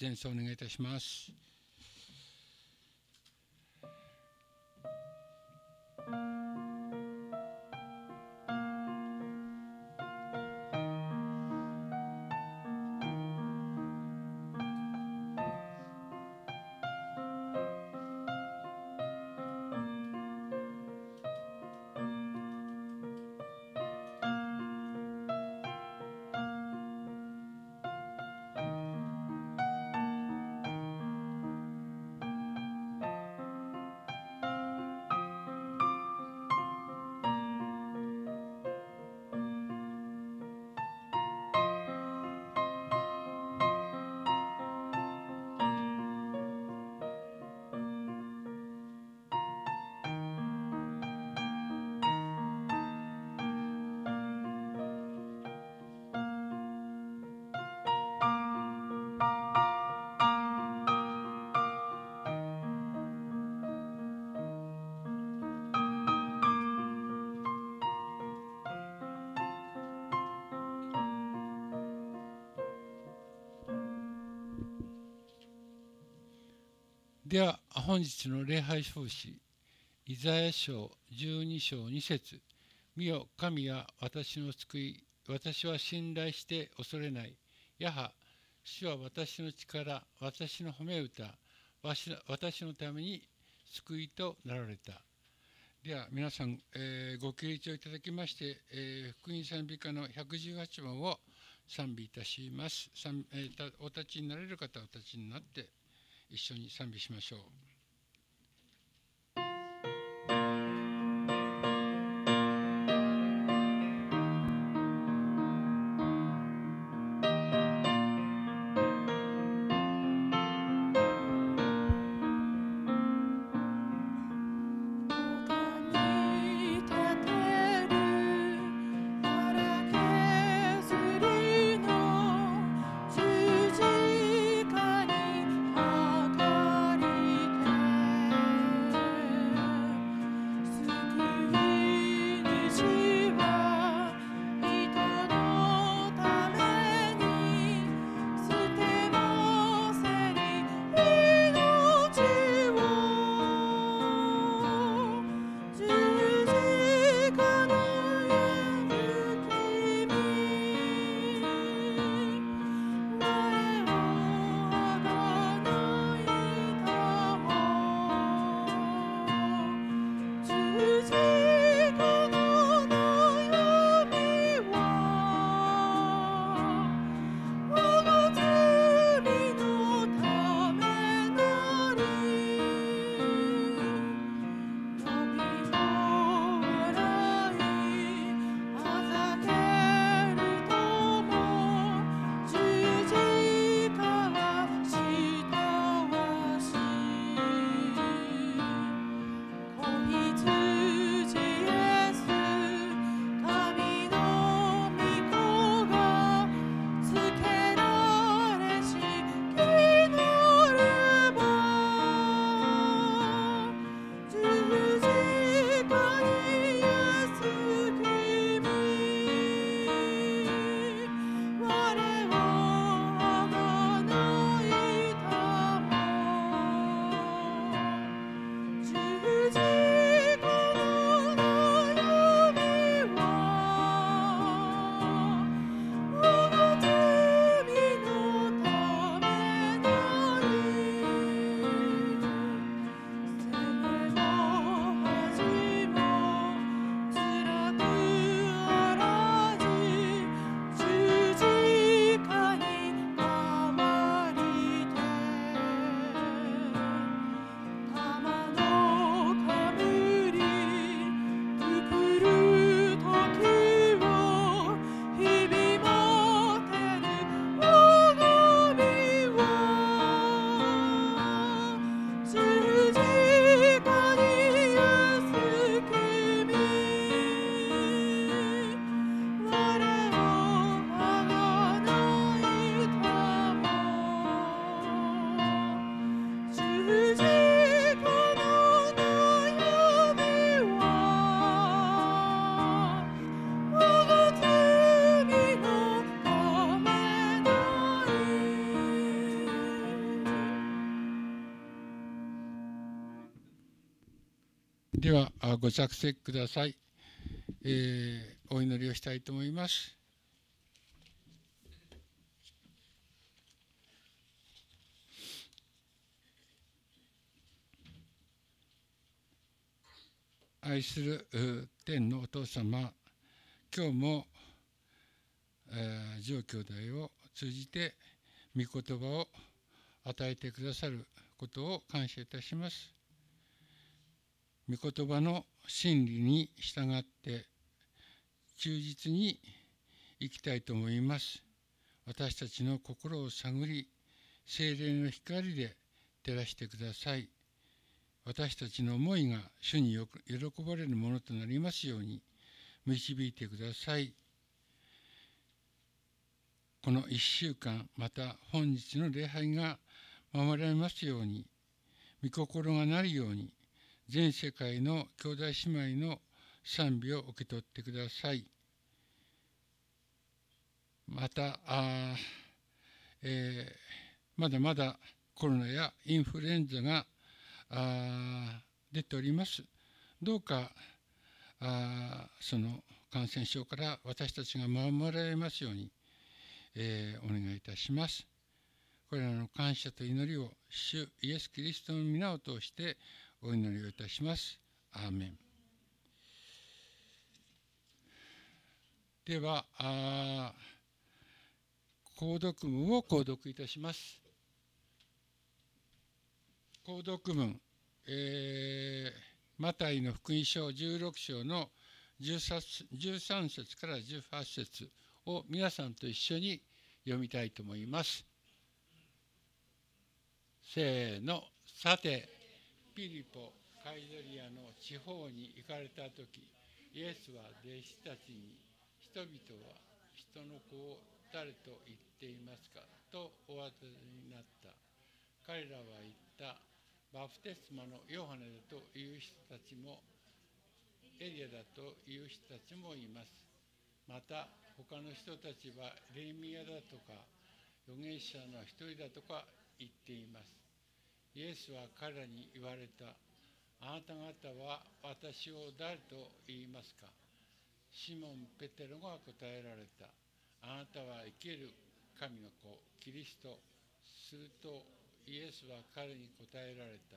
前奏お願いいたします。本日の礼拝奉仕イザヤ書12章2節見よ神は私の救い私は信頼して恐れない。やは主は私の力私の褒め歌私のために救いとなられた。では皆さん、えー、ご起立をいただきまして、えー、福音賛美歌の118番を賛美いたします、えー、お立ちになれる方はお立ちになって一緒に賛美しましょう。ご着席ください、えー、お祈りをしたいと思います。愛する天のお父様今日も、えー、上兄弟を通じて御言葉を与えてくださることを感謝いたします。御言葉の真理に従って忠実に生きたいと思います。私たちの心を探り精霊の光で照らしてください。私たちの思いが主によく喜ばれるものとなりますように導いてください。この1週間また本日の礼拝が守られますように御心がなるように全世界の兄弟姉妹の賛美を受け取ってください。またあ、えー、まだまだコロナやインフルエンザがあ出ております。どうかあその感染症から私たちが守られますように、えー、お願いいたします。これらの感謝と祈りを主イエス・キリストの皆を通してお祈りをいたします。アーメンではあ購読文を購読いたします。購読文、えー、マタイの福音書16章の13節から18節を皆さんと一緒に読みたいと思います。せーの、さて、ピリポカイドリアの地方に行かれた時イエスは弟子たちに人々は人の子を誰と言っていますかとお渡りになった。彼らは言ったバプテスマのヨハネだという人たちもエリアだという人たちもいます。また他の人たちはレミアだとか預言者の一人だとか言っています。イエスは彼らに言われた。あなた方は私を誰と言いますか？シモン・ペテロが答えられた。あなたは生きる神の子、キリスト。するとイエスは彼に答えられた。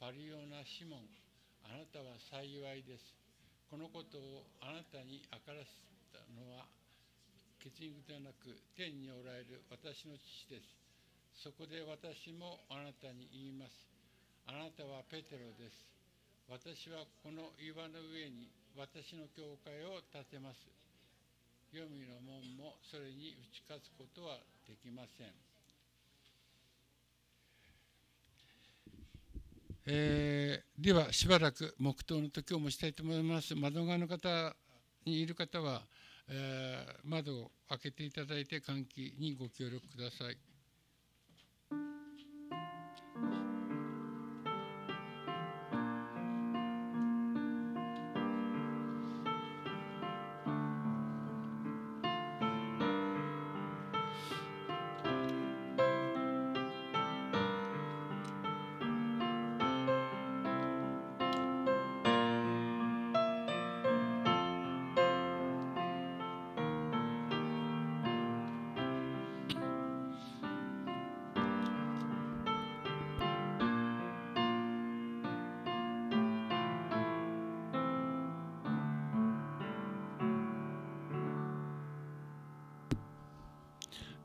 パリオナ・シモン、あなたは幸いです。このことをあなたに明からせたのは、血肉ではなく天におられる私の父です。そこで私もあなたに言います。あなたはペテロです。私はこの岩の上に私の教会を建てます。黄泉の門もそれに打ち勝つことはできません。えー、ではしばらく黙祷の時をもしたいと思います。窓側の方にいる方は、えー、窓を開けていただいて換気にご協力ください。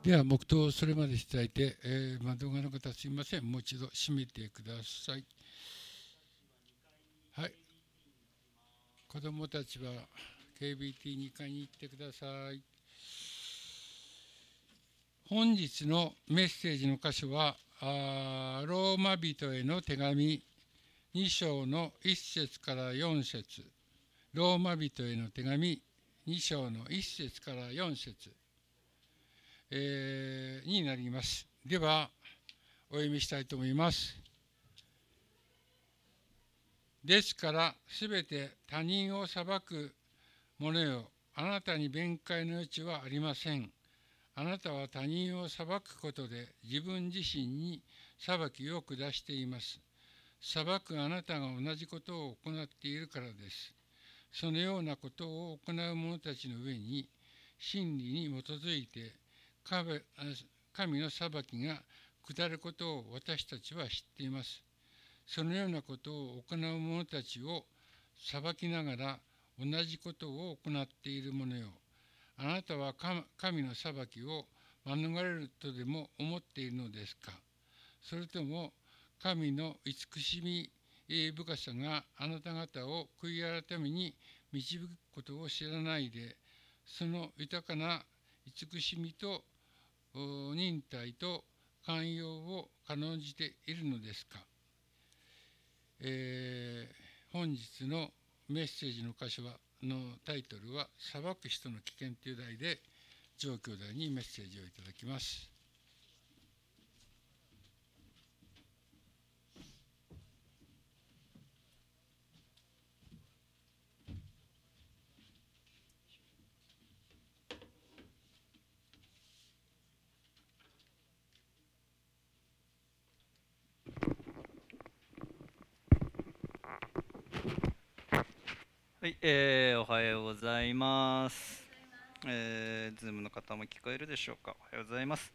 では黙祷をそれまでしていただいて、えー、窓側の方すみません。もう一度閉めてください。はい。子どもたちは KBT2 階に行ってください。本日のメッセージの箇所はあローマ人への手紙2章の1節から4節。ローマ人への手紙2章の1節から4節。えー、になります。では、お読みしたいと思います。ですから、すべて他人を裁く者よ、あなたに弁解の余地はありません。あなたは他人を裁くことで自分自身に裁きを下しています。裁くあなたが同じことを行っているからです。そのようなことを行う者たちの上に真理に基づいて神の裁きが下ることを私たちは知っています。そのようなことを行う者たちを裁きながら同じことを行っている者よ。あなたは神の裁きを免れるとでも思っているのですか？それとも神の慈しみ深さがあなた方を悔い改めに導くことを知らないでその豊かな慈しみと忍耐と寛容を軽んじているのですか、えー、本日のメッセージの箇所はのタイトルは「裁く人の危険」という題で上兄弟にメッセージをいただきます。はい、えー、おはようございます。えー、ズームの方も聞こえるでしょうか？おはようございます。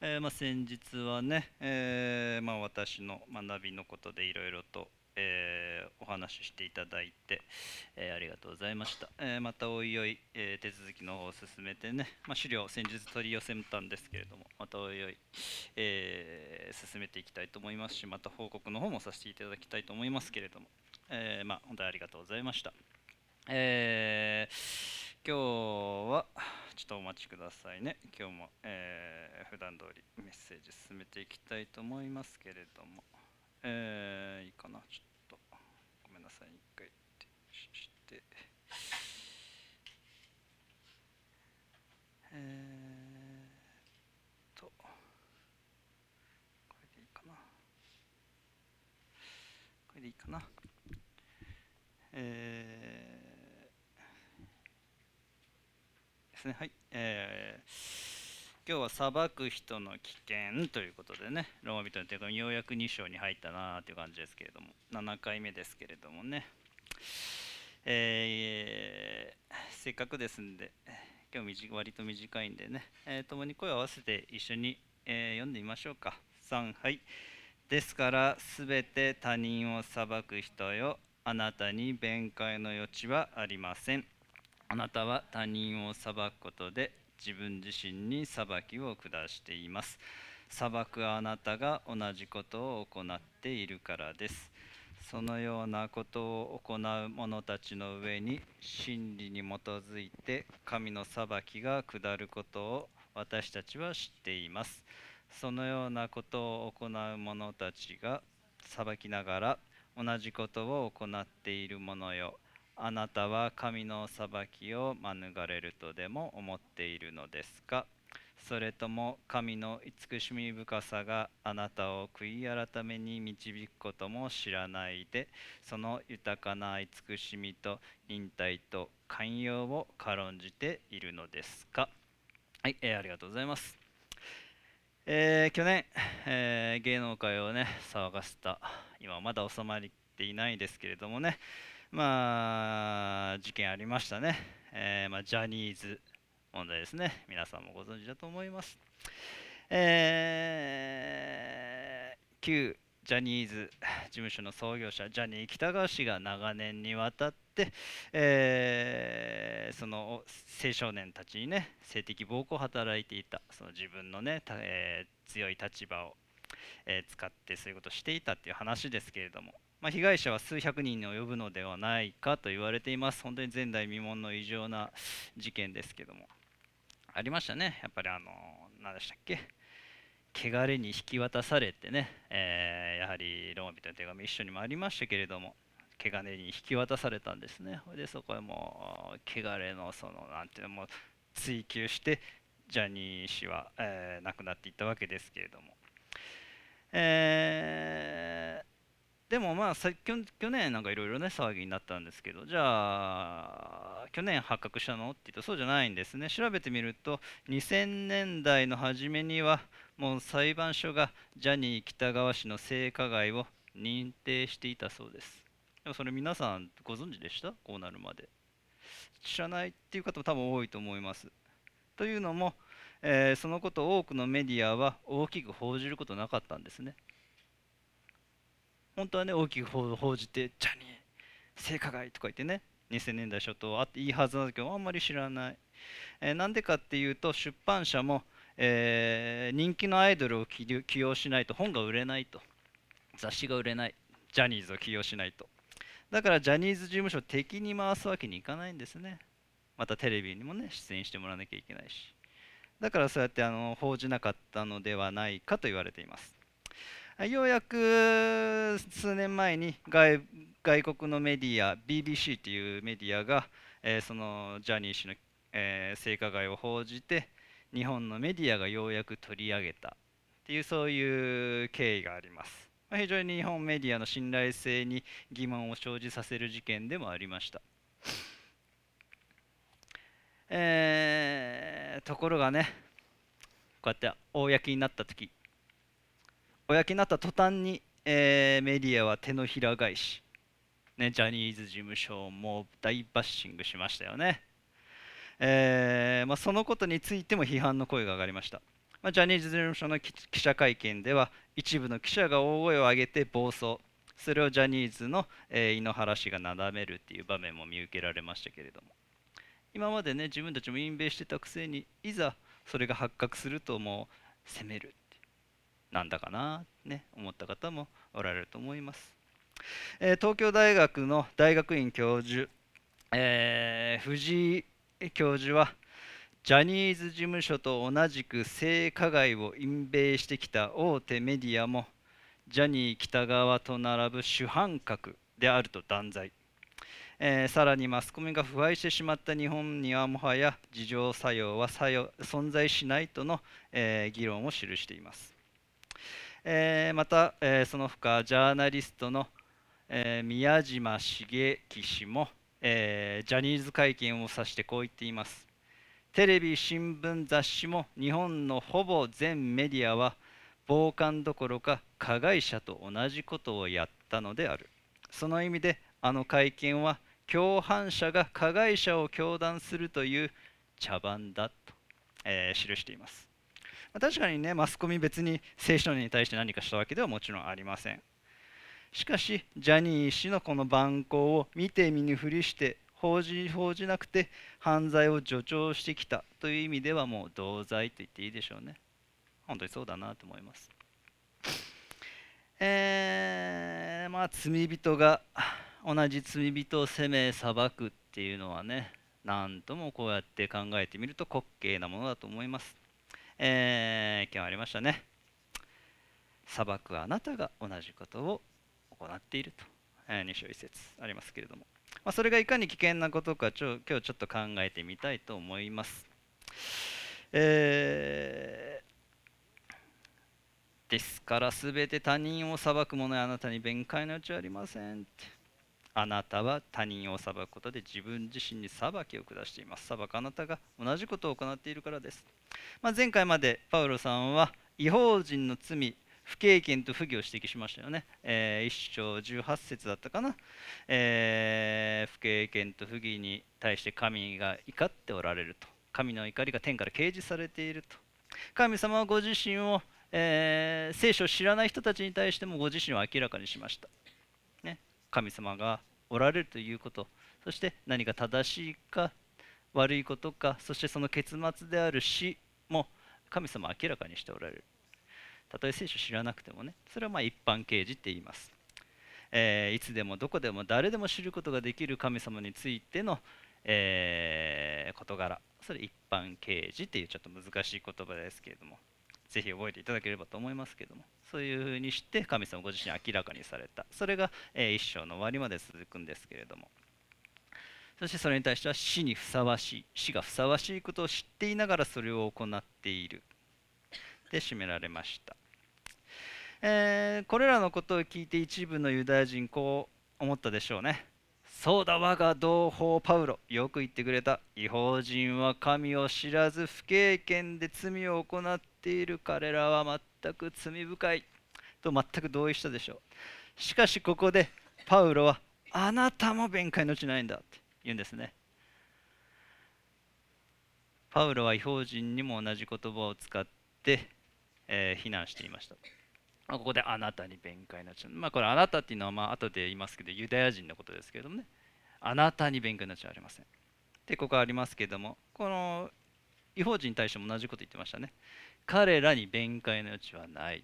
えー、まあ、先日はね、えー、まあ、私の学びのことでいろいろと、えお話ししていただいて、えありがとうございました。えまたおいおい、え手続きの方を進めてね、まあ、資料先日取り寄せたんですけれども、またおいおい、え進めていきたいと思いますし、また報告の方もさせていただきたいと思いますけれども、えまあ、本当にありがとうございました。えー、今日はちょっとお待ちくださいね。今日も、えー、普段通りメッセージ進めていきたいと思いますけれども、えー、いいかな？ちょっとごめんなさい。一回停止して。えー、とこれでいいかな？これでいいかな？えーですね。はい。えー、今日は裁く人の危険ということでね、ローマ人の手紙ようやく2章に入ったなという感じですけれども、7回目ですけれどもね、えー、せっかくですんで、今日割と短いんでね、えー、共に声を合わせて一緒に、えー、読んでみましょうか。3、はい。ですからすべて他人を裁く人よあなたに弁解の余地はありませんあなたは他人を裁くことで自分自身に裁きを下しています。裁くあなたが同じことを行っているからです。そのようなことを行う者たちの上に真理に基づいて神の裁きが下ることを私たちは知っています。そのようなことを行う者たちが裁きながら同じことを行っている者よ。あなたは神の裁きを免れるとでも思っているのですか？それとも神の慈しみ深さがあなたを悔い改めに導くことも知らないでその豊かな慈しみと忍耐と寛容を軽んじているのですか？はい、えー、ありがとうございます、えー、去年、えー、芸能界をね騒がせた。今まだ収まっていないですけれどもね。まあ、事件ありましたね。えー、まあ、ジャニーズ問題ですね。皆さんもご存知だと思います。えー、旧ジャニーズ事務所の創業者、ジャニー喜多川氏が長年にわたって、えー、その青少年たちにね、性的暴行を働いていた、その自分のね、えー、強い立場を、え、使ってそういうことをしていたっていう話ですけれども、まあ、被害者は数百人に及ぶのではないかと言われています。本当に前代未聞の異常な事件ですけども。ありましたね。やっぱりあの、何でしたっけ汚れに引き渡されてね、えー、やはりローマ人の手紙一緒にもありましたけれども、汚れに引き渡されたんですね。で、そこへもう、汚れのその、なんていうのも追求して、ジャニー氏は、えー、亡くなっていったわけですけれども。えーでもまあ去年なんかいろいろね騒ぎになったんですけどじゃあ去年発覚したの？って言うとそうじゃないんですね。調べてみると2000年代の初めにはもう裁判所がジャニー喜多川氏の性加害を認定していたそうです。でもそれ皆さんご存知でした？こうなるまで。知らないっていう方も多分多いと思います。というのも、えー、そのことを多くのメディアは大きく報じることなかったんですね。本当はね大きく報じてジャニー性加害とか言ってね2000年代初頭あっていいはずなんだけどあんまり知らない、えー、なんでかっていうと出版社も、えー、人気のアイドルを起用しないと本が売れないと。雑誌が売れない。ジャニーズを起用しないと。だからジャニーズ事務所敵に回すわけにいかないんですね。またテレビにもね出演してもらわなきゃいけないし。だからそうやってあの報じなかったのではないかと言われています。ようやく数年前に外外国のメディア BBC というメディアが、えー、そのジャニー氏の、えー、性加害を報じて日本のメディアがようやく取り上げたっていうそういう経緯があります、まあ、非常に日本メディアの信頼性に疑問を生じさせる事件でもありました。えー、ところがねこうやって公になった時公になった途端に、えー、メディアは手のひら返し、ね、ジャニーズ事務所も大バッシングしましたよね、えー、まあ、そのことについても批判の声が上がりました、まあ、ジャニーズ事務所の記者会見では一部の記者が大声を上げて暴走。それをジャニーズの、えー、井ノ原氏がなだめるっていう場面も見受けられましたけれども。今までね自分たちも隠蔽してたくせにいざそれが発覚するともう責める。なんだかなね思った方もおられると思います、えー、東京大学の大学院教授、えー、藤井教授はジャニーズ事務所と同じく性加害を隠蔽してきた大手メディアもジャニー喜多川と並ぶ主犯格であると断罪、えー、さらにマスコミが腐敗してしまった日本にはもはや自浄作用は作用存在しないとの、えー、議論を記しています。えー、また、えー、その他ジャーナリストの、えー、宮島茂樹氏も、えジャニーズ会見を指してこう言っています。テレビ新聞雑誌も日本のほぼ全メディアは傍観どころか加害者と同じことをやったのである。その意味であの会見は共犯者が加害者を教団するという茶番だと、えー、記しています。確かにねマスコミ別に青少年に対して何かしたわけではもちろんありません。しかしジャニー氏のこの蛮行を見て見ぬふりして報じ報じなくて犯罪を助長してきたという意味ではもう同罪と言っていいでしょうね。本当にそうだなと思います。えー、まあ罪人が同じ罪人を責め裁くっていうのはね何ともこうやって考えてみると滑稽なものだと思います。えー、今日ありましたね。裁くあなたが同じことを行っていると、えー、2章1節ありますけれども、まあ、それがいかに危険なことかちょ今日ちょっと考えてみたいと思います、えー、ですからすべて他人を裁く者はあなたに弁解の余地はありませんって。あなたは他人を裁くことで自分自身に裁きを下しています。裁くあなたが同じことを行っているからです。まあ、前回までパウロさんは違法人の罪、不経験と不義を指摘しましたよね。えー、一章18節だったかな、えー、不経験と不義に対して神が怒っておられると。神の怒りが天から掲示されていると。神様はご自身を、えー、聖書を知らない人たちに対してもご自身を明らかにしました。神様がおられるということ。そして何が正しいか悪いことかそしてその結末である死も神様は明らかにしておられる。たとえ聖書知らなくてもねそれはま一般啓示って言います、えー、いつでもどこでも誰でも知ることができる神様についての、えー、事柄。それ一般啓示っていうちょっと難しい言葉ですけれども。ぜひ覚えていただければと思いますけども。そういうふうにして神様ご自身明らかにされた。それが、えー、一生の終わりまで続くんですけれども。そしてそれに対しては死にふさわしい。死がふさわしいことを知っていながらそれを行っている。で締められました、えー、これらのことを聞いて一部のユダヤ人こう思ったでしょうね。そうだ我が同胞パウロ。よく言ってくれた。違法人は神を知らず不経験で罪を行っている彼らは全く罪深いと全く同意したでしょう。しかしここでパウロはあなたも弁解の地ないんだって言うんですね。パウロは違法人にも同じ言葉を使って、えー、非難していました。ここであなたに弁解の地まあこれあなたっていうのはまあ後で言いますけどユダヤ人のことですけれどもね。あなたに弁解の地はありません。でここありますけれどもこの違法人に対しても同じこと言ってましたね。彼らに弁解の余地はない。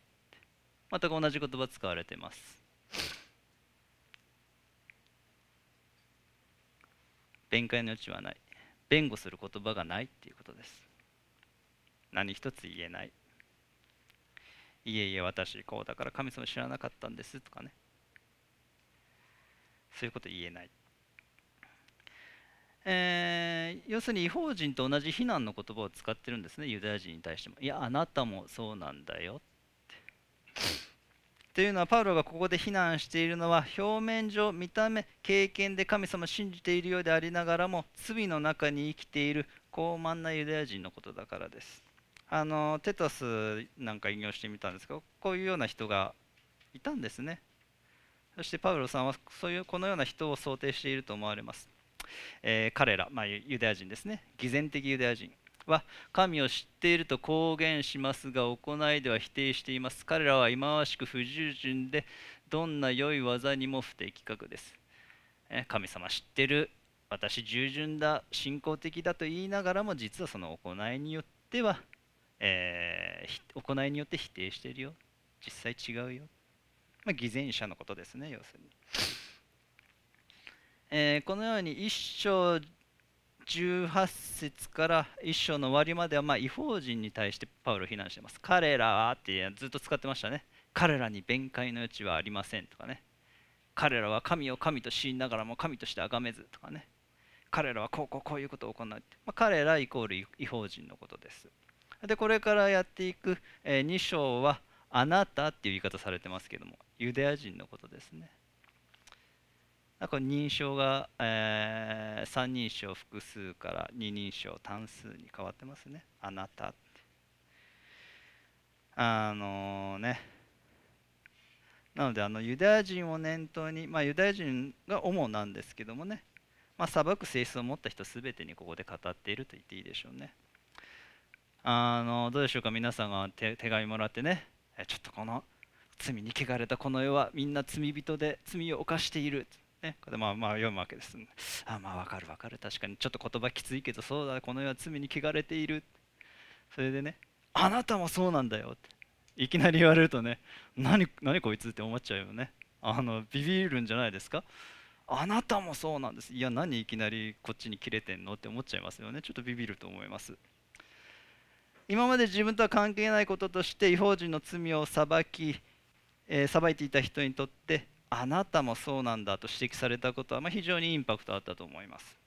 全く同じ言葉使われています。弁解の余地はない。弁護する言葉がないっていうことです。何一つ言えない。いえいえ私こうだから神様知らなかったんですとかね。そういうこと言えない。えー、要するに違法人と同じ非難の言葉を使ってるんですねユダヤ人に対しても。いやあなたもそうなんだよ。というのはパウロがここで非難しているのは表面上見た目経験で神様を信じているようでありながらも罪の中に生きている高慢なユダヤ人のことだからです。あのテトスなんか引用してみたんですがこういうような人がいたんですね。そしてパウロさんはそういうこのような人を想定していると思われます、えー、彼ら、まあ、ユダヤ人ですね。偽善的ユダヤ人は神を知っていると公言しますが行いでは否定しています。彼らは忌まわしく不従順でどんな良い技にも不適格です。え神様知ってる。私従順だ。信仰的だと言いながらも実はその行いによっては、えー、行いによって否定しているよ。実際違うよ、まあ、偽善者のことですね要するに、えー、このように一章18節から1章の終わりまでは、まあ、違法人に対してパウロ非難しています。彼らはってずっと使ってましたね。彼らに弁解の余地はありませんとかね。彼らは神を神と知りながらも神として崇めずとかね。彼らはこうこうこういうことを行う。まあ、彼らイコール違法人のことです。で、これからやっていく、えー、2章はあなたっていう言い方されてますけども、ユダヤ人のことですね。なんか認証が、えー、三人称複数から二人称単数に変わってますね。あなたって。あのー、ね。なのであのユダヤ人を念頭に、まあ、ユダヤ人が主なんですけどもね、まあ、裁く性質を持った人すべてにここで語っていると言っていいでしょうね。あのどうでしょうか？皆さんが手紙もらってねちょっとこの罪に汚れたこの世はみんな罪人で罪を犯しているね、これまあまあ読むわけです。あまあわかるわかる。確かにちょっと言葉きついけど、そうだ、この世は罪に汚れている。それでね、あなたもそうなんだよって。いきなり言われるとね、何何こいつって思っちゃうよね。あのビビるんじゃないですか。あなたもそうなんです。いや、何いきなりこっちに切れてんのって思っちゃいますよね。ちょっとビビると思います。今まで自分とは関係ないこととして違法人の罪を裁き、えー、裁いていた人にとってあなたもそうなんだと指摘されたことは、まあ、非常にインパクトあったと思います。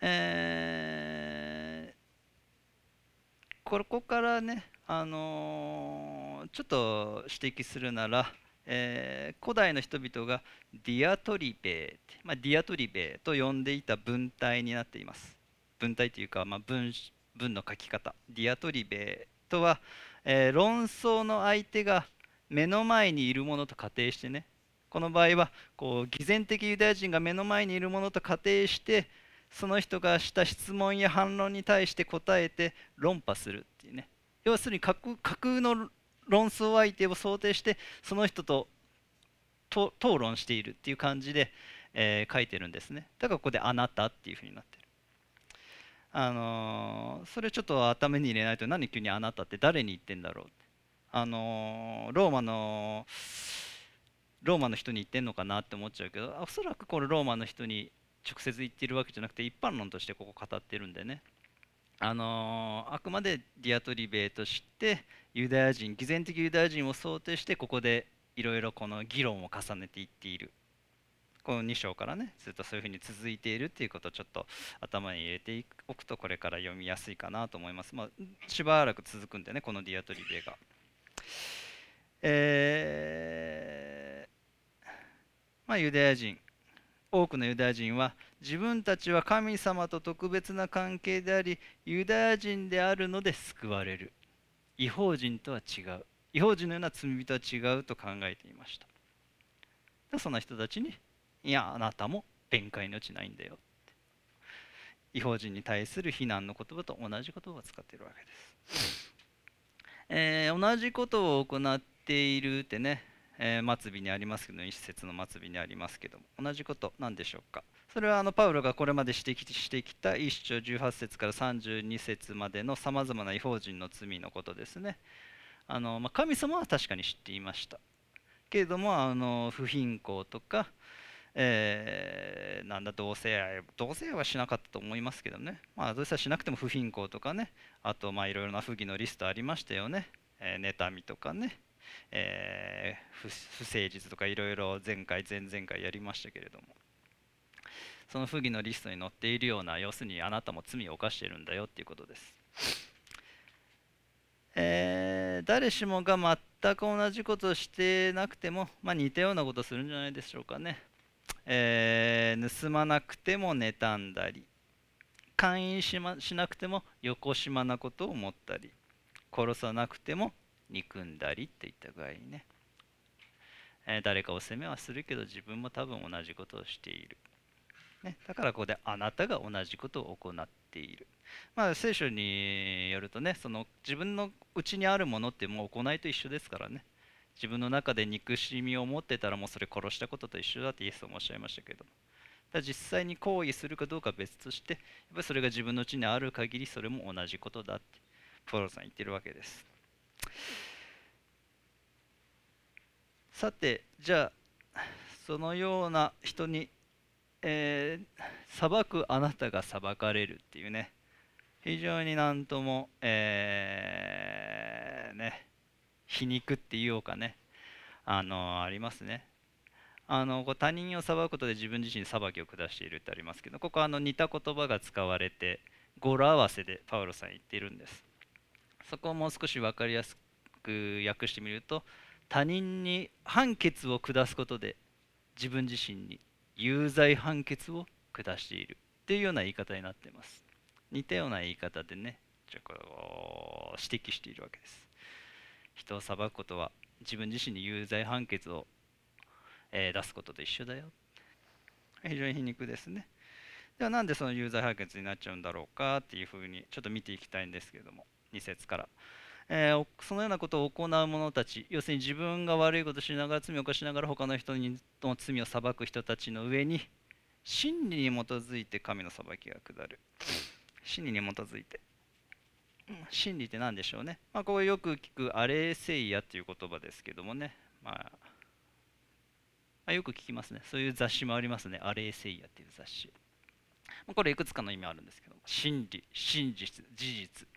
えー、ここからね、あのー、ちょっと指摘するなら、えー、古代の人々がディアトリベー、まあ、ディアトリベと呼んでいた文体になっています。文体というか、まあ、文文の書き方。ディアトリベとは、えー、論争の相手が目の前にいるものと仮定してね。この場合はこう偽善的ユダヤ人が目の前にいるものと仮定してその人がした質問や反論に対して答えて論破するっていうね。要するに架空の論争相手を想定してその人と討論しているっていう感じで、えー、書いてるんですね。だからここで「あなた」っていうふうになってる。あのー、それちょっと頭に入れないと何急に「あなた」って誰に言ってんだろうあのローマのローマの人に言ってんのかなって思っちゃうけどおそらくこれローマの人に直接言ってるわけじゃなくて一般論としてここ語ってるんでね。あのあくまでディアトリベとしてユダヤ人偽善的ユダヤ人を想定してここでいろいろこの議論を重ねていっている。この2章からねずっとそういうふうに続いているっていうことをちょっと頭に入れておくとこれから読みやすいかなと思います。まあしばらく続くんでねこのディアトリベが。えー、まあ、ユダヤ人多くのユダヤ人は自分たちは神様と特別な関係でありユダヤ人であるので救われる。違法人とは違う。違法人のような罪人は違うと考えていました。でその人たちにいやあなたも弁解のうちないんだよ違法人に対する非難の言葉と同じ言葉を使っているわけです、えー、同じことを行っているってね、えー、末尾にありますけど一節の末尾にありますけども同じことなんでしょうか？それはあのパウロがこれまで指摘してきた1章18節から32節までのさまざまな違法人の罪のことですね。あの、まあ、神様は確かに知っていました。けれどもあの不貧困とか、えー、なんだ同性愛同性愛はしなかったと思いますけどね。まあ同性愛しなくても不貧困とかね。あとまあいろいろな不義のリストありましたよね、えー、妬みとかね、えー、不誠実とかいろいろ前回前々回やりましたけれども。その不義のリストに載っているような要するにあなたも罪を犯しているんだよっていうことです、えー、誰しもが全く同じことをしてなくても、まあ、似たようなことをするんじゃないでしょうかね、えー、盗まなくても妬んだり勧誘し,、ま、しなくてもよこしまなことを思ったり殺さなくても憎んだりっていった具合にね、えー、誰かを責めはするけど自分も多分同じことをしている。ね、だからここであなたが同じことを行っている。まあ、聖書によるとねその自分のうちにあるものってもう行いと一緒ですからね。自分の中で憎しみを持ってたらもうそれ殺したことと一緒だってイエスもおっしゃいましたけど。ただ実際に行為するかどうか別としてやっぱりそれが自分のうちにある限りそれも同じことだってポロさん言ってるわけです。さてじゃあそのような人にえー、裁くあなたが裁かれるっていうね。非常になんとも、えー、ね。皮肉って言おうかねあのありますね。あの他人を裁くことで自分自身裁きを下しているってありますけどここはあの似た言葉が使われて語呂合わせでパウロさん言っているんです。そこをもう少し分かりやすく訳してみると他人に判決を下すことで自分自身に有罪判決を下しているっていうような言い方になっています。似たような言い方でねちょこう指摘しているわけです。人を裁くことは自分自身に有罪判決を、え、出すことと一緒だよ。非常に皮肉ですね。ではなんでその有罪判決になっちゃうんだろうかっていうふうにちょっと見ていきたいんですけれども2節から。えー、そのようなことを行う者たち要するに自分が悪いことをしながら罪を犯しながら他の人にの罪を裁く人たちの上に真理に基づいて神の裁きが下る。真理に基づいて。真理って何でしょうね、まあ、ここよく聞くアレーセイヤっていう言葉ですけどもね、ま、あ、よく聞きますね。そういう雑誌もありますね。アレーセイヤっていう雑誌。これいくつかの意味あるんですけど。真理真実事実。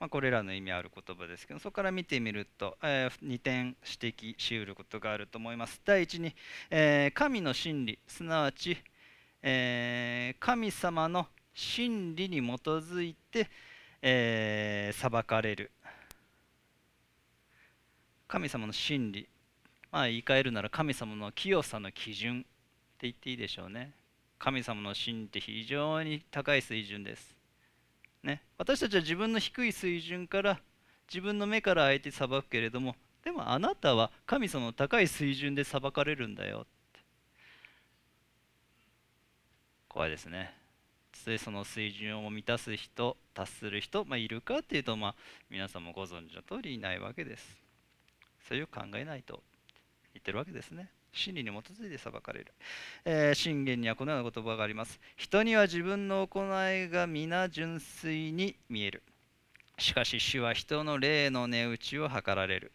まあ、これらの意味ある言葉ですけどそこから見てみると、えー、2点指摘しうることがあると思います。第一に、えー、神の真理。すなわち、えー、神様の真理に基づいて、えー、裁かれる。神様の真理。まあ言い換えるなら神様の清さの基準って言っていいでしょうね。神様の真理って非常に高い水準です。ね、私たちは自分の低い水準から自分の目から相手裁くけれどもでもあなたは神様の高い水準で裁かれるんだよ怖いですね。その水準を満たす人達する人、まあ、いるかっていうと、まあ、皆さんもご存知の通りいないわけです。そういう考えないと言ってるわけですね。真理に基づいて裁かれる、えー、信玄にはこのような言葉があります。人には自分の行いが皆純粋に見える。しかし主は人の霊の値打ちを図られる。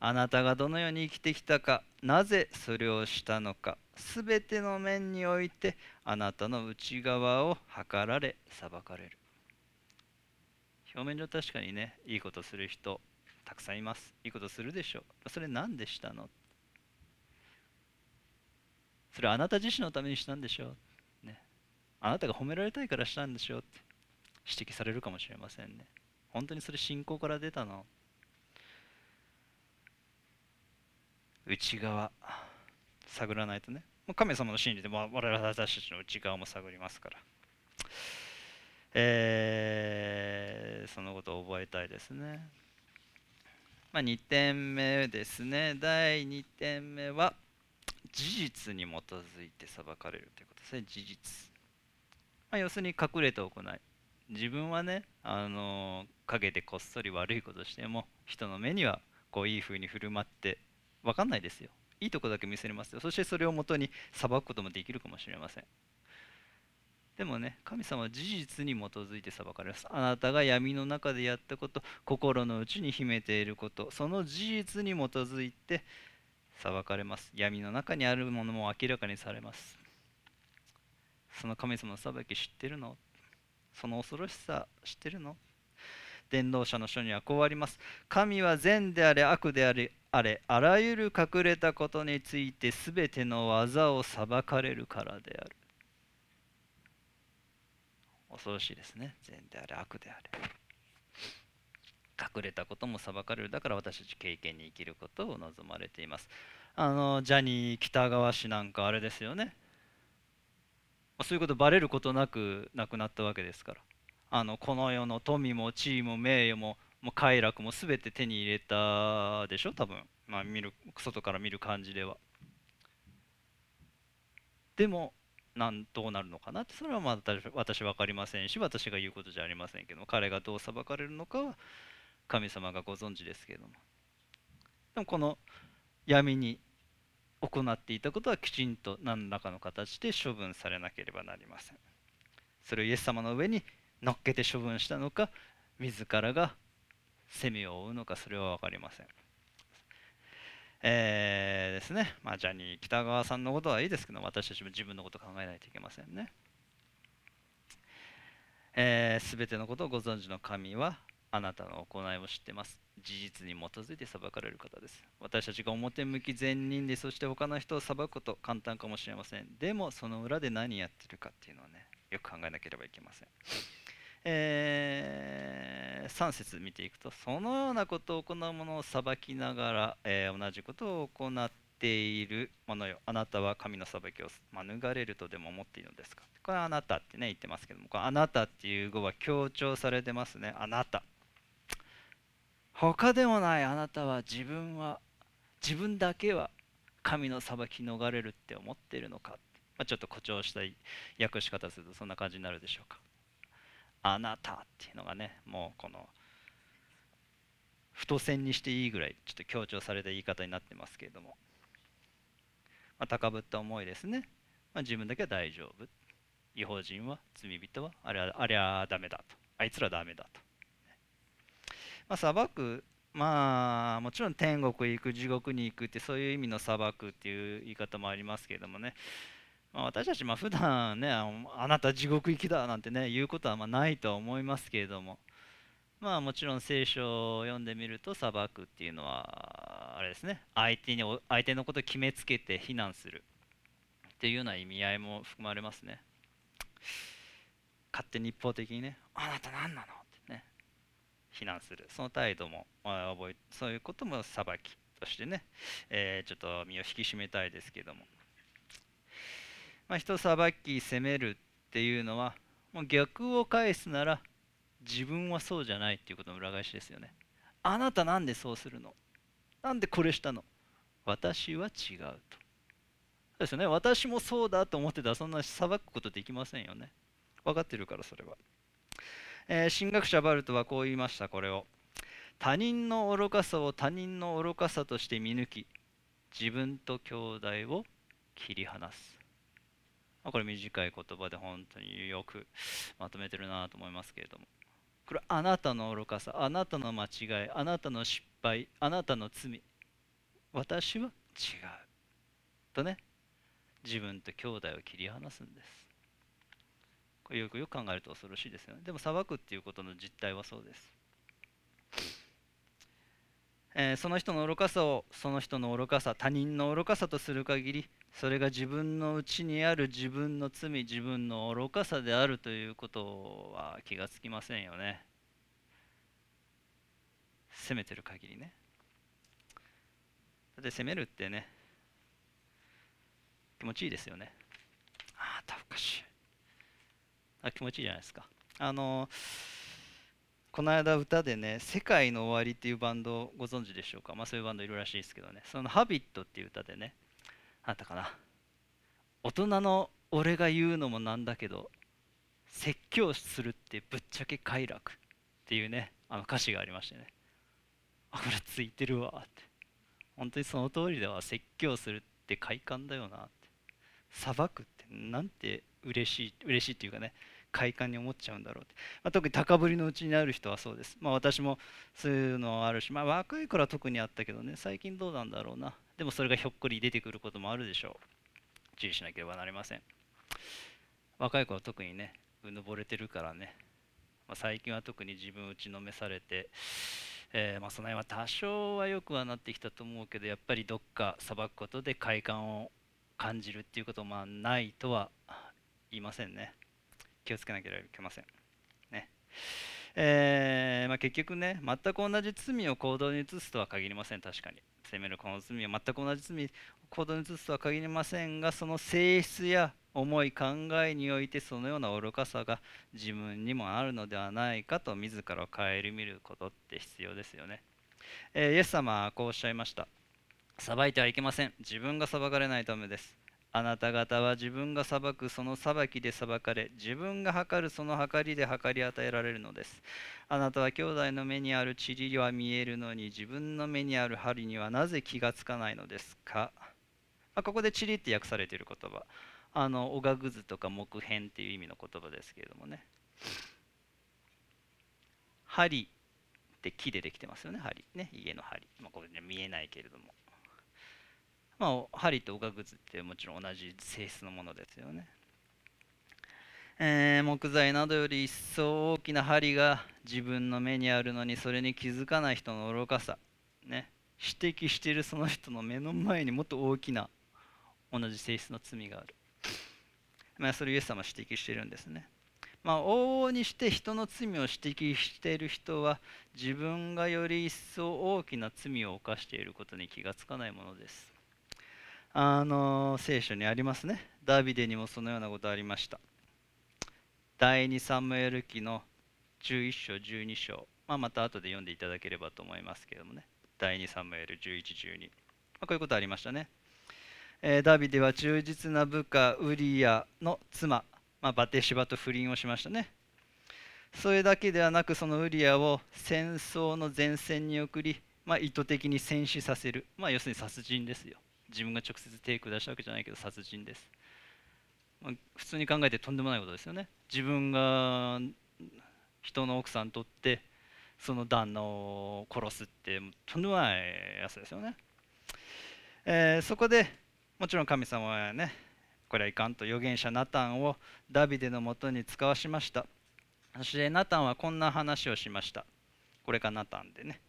あなたがどのように生きてきたかなぜそれをしたのか。すべての面においてあなたの内側を図られ裁かれる。表面上確かにねいいことする人たくさんいます。いいことするでしょう。それ何でしたの？それあなた自身のためにしたんでしょう、ね、あなたが褒められたいからしたんでしょうって。指摘されるかもしれませんね。本当にそれ信仰から出たの？内側。探らないとね。神様の真理で我々私たちの内側も探りますから、えー、そのことを覚えたいですね。まあ、2点目ですね。第2点目は事実に基づいて裁かれるということですね。事実、まあ、要するに隠れた行い。自分はねあの陰でこっそり悪いことしても人の目にはこういい風に振る舞って分かんないですよ。いいとこだけ見せれますよ。そしてそれをもとに裁くこともできるかもしれません。でもね神様は事実に基づいて裁かれます。あなたが闇の中でやったこと心の内に秘めていることその事実に基づいて裁かれます。闇の中にあるものも明らかにされます。その神様の裁き知ってるの？その恐ろしさ知ってるの？伝道者の書にはこうあります。神は善であれ悪であれあれあらゆる隠れたことについて全ての技を裁かれるからである。恐ろしいですね。善であれ悪であれ。隠れたことも裁かれる。だから私たち経験に生きることを望まれています。あのジャニー喜多川氏なんかあれですよね。そういうことバレることなく亡くなったわけですから。あのこの世の富も地位も名誉ももう快楽も全て手に入れたでしょ？多分、まあ、見る外から見る感じでは。でもなんどうなるのかな？ってそれはまあ私分かりませんし私が言うことじゃありませんけど彼がどう裁かれるのかは神様がご存知ですけども。でもこの闇に行っていたことはきちんと何らかの形で処分されなければなりません。それをイエス様の上に乗っけて処分したのか自らが責めを負うのかそれは分かりませんえー、ですね、まあ、ジャニー北川さんのことはいいですけど私たちも自分のこと考えないといけませんね。えー、全てのことをご存知の神はあなたの行いを知ってます。事実に基づいて裁かれる方です。私たちが表向き善人で、そして他の人を裁くこと簡単かもしれません。でも、その裏で何やってるかっていうのはね、よく考えなければいけません。えー、3節見ていくとそのようなことを行う者を裁きながら、えー、同じことを行っている者よ。あなたは神の裁きを免れるとでも思っているのですか？これはあなたってね言ってますけども。これあなたっていう語は強調されてますね。あなた。他でもないあなたは自分は自分だけは神の裁き逃れるって思っているのか、まあ、ちょっと誇張したい訳し方するとそんな感じになるでしょうか。あなたっていうのがねもうこの太線にしていいぐらいちょっと強調された言い方になってますけれども、まあ、高ぶった思いですね、まあ、自分だけは大丈夫。違法人は罪人はあれはあれはダメだと。あいつらダメだと、まあ、裁くまあもちろん天国へ行く地獄に行くってそういう意味の裁くっていう言い方もありますけれどもね。まあ、私たち、まあ、普段ねあなた地獄行きだなんてね言うことはまないとは思いますけれども。まあもちろん聖書を読んでみると裁くっていうのはあれですね。相手に相手のことを決めつけて非難する。っていうような意味合いも含まれますね。勝手に一方的にねあなた何なのってね非難する。その態度も覚えそういうことも裁きとしてね、えー、ちょっと身を引き締めたいですけども。まあ、人裁き責めるっていうのはもう逆を返すなら自分はそうじゃないっていうことの裏返しですよね。あなたなんでそうするの？なんでこれしたの？私は違うと。そうですよね。私もそうだと思ってたらそんな裁くことできませんよね。分かってるからそれは、えー、神学者バルトはこう言いましたこれを。他人の愚かさを他人の愚かさとして見抜き自分と兄弟を切り離す。まあ、これ短い言葉で本当によくまとめてるなと思いますけれども。これあなたの愚かさあなたの間違いあなたの失敗あなたの罪。私は違う。とね。自分と兄弟を切り離すんです。これよくよく考えると恐ろしいですよね。でも裁くっていうことの実態はそうです。えー、その人の愚かさをその人の愚かさ他人の愚かさとする限りそれが自分の内にある自分の罪自分の愚かさであるということは気がつきませんよね。責めてる限りね。だって責めるってね気持ちいいですよね。ああたふかしい。あ気持ちいいじゃないですか。あのこの間歌でね「世界の終わり」っていうバンドをご存知でしょうか？まあそういうバンドいるらしいですけどね。その「ハビット」っていう歌でね。あったかな？大人の俺が言うのもなんだけど説教するってぶっちゃけ快楽っていうねあの歌詞がありましてね。あこれついてるわって。本当にその通りでは説教するって快感だよなって。裁くってなんて嬉しい嬉しいっていうかね。快感に思っちゃうんだろうって、まあ、特に高ぶりのうちにある人はそうです、まあ、私もそういうのはあるし、まあ、若い頃は特にあったけどね最近どうなんだろうな。でもそれがひょっこり出てくることもあるでしょう。注意しなければなりません。若い子は特にねうぬぼれてるからね、まあ、最近は特に自分打ちのめされて、えー、まあその辺は多少は良くはなってきたと思うけどやっぱりどっか裁くことで快感を感じるっていうこともないとは言いませんね。気をつけなければいけません。ね。えー、まあ、結局ね全く同じ罪を行動に移すとは限りません確かに。責めるこの罪を全く同じ罪を行動に移すとは限りませんがその性質や思い考えにおいてそのような愚かさが自分にもあるのではないかと自らを顧みることって必要ですよね、えー、イエス様はこうおっしゃいました。裁いてはいけません。自分が裁かれないためです。あなた方は自分が裁くその裁きで裁かれ自分が測るその測りで測り与えられるのです。あなたは兄弟の目にある塵は見えるのに自分の目にある針にはなぜ気がつかないのですか、まあ、ここで塵って訳されている言葉。あのおがぐずとか木片っていう意味の言葉ですけれどもね。針って木でできてますよね針。ね家の針、まあ、これね見えないけれども。まあ、針とおがくずってもちろん同じ性質のものですよね。えー、木材などより一層大きな針が自分の目にあるのにそれに気づかない人の愚かさ、ね、指摘しているその人の目の前にもっと大きな同じ性質の罪がある。まあ、それをイエス様は指摘しているんですね。まあ、往々にして人の罪を指摘している人は自分がより一層大きな罪を犯していることに気がつかないものです。あの聖書にありますね。ダビデにもそのようなことありました。第2サムエル記の11章12章、まあ、また後で読んでいただければと思いますけれどもね。第2サムエル1112、まあ、こういうことありましたね、えー、ダビデは忠実な部下ウリアの妻、まあ、バテシバと不倫をしましたね。それだけではなくそのウリアを戦争の前線に送り、まあ、意図的に戦死させる、まあ、要するに殺人ですよ。自分が直接手下したわけじゃないけど殺人です、まあ、普通に考えてとんでもないことですよね。自分が人の奥さんとってその旦那を殺すってとんでもないやつですよね、えー、そこでもちろん神様はねこれはいかんと預言者ナタンをダビデのもとに使わしました。そしてナタンはこんな話をしました。これがナタンでね。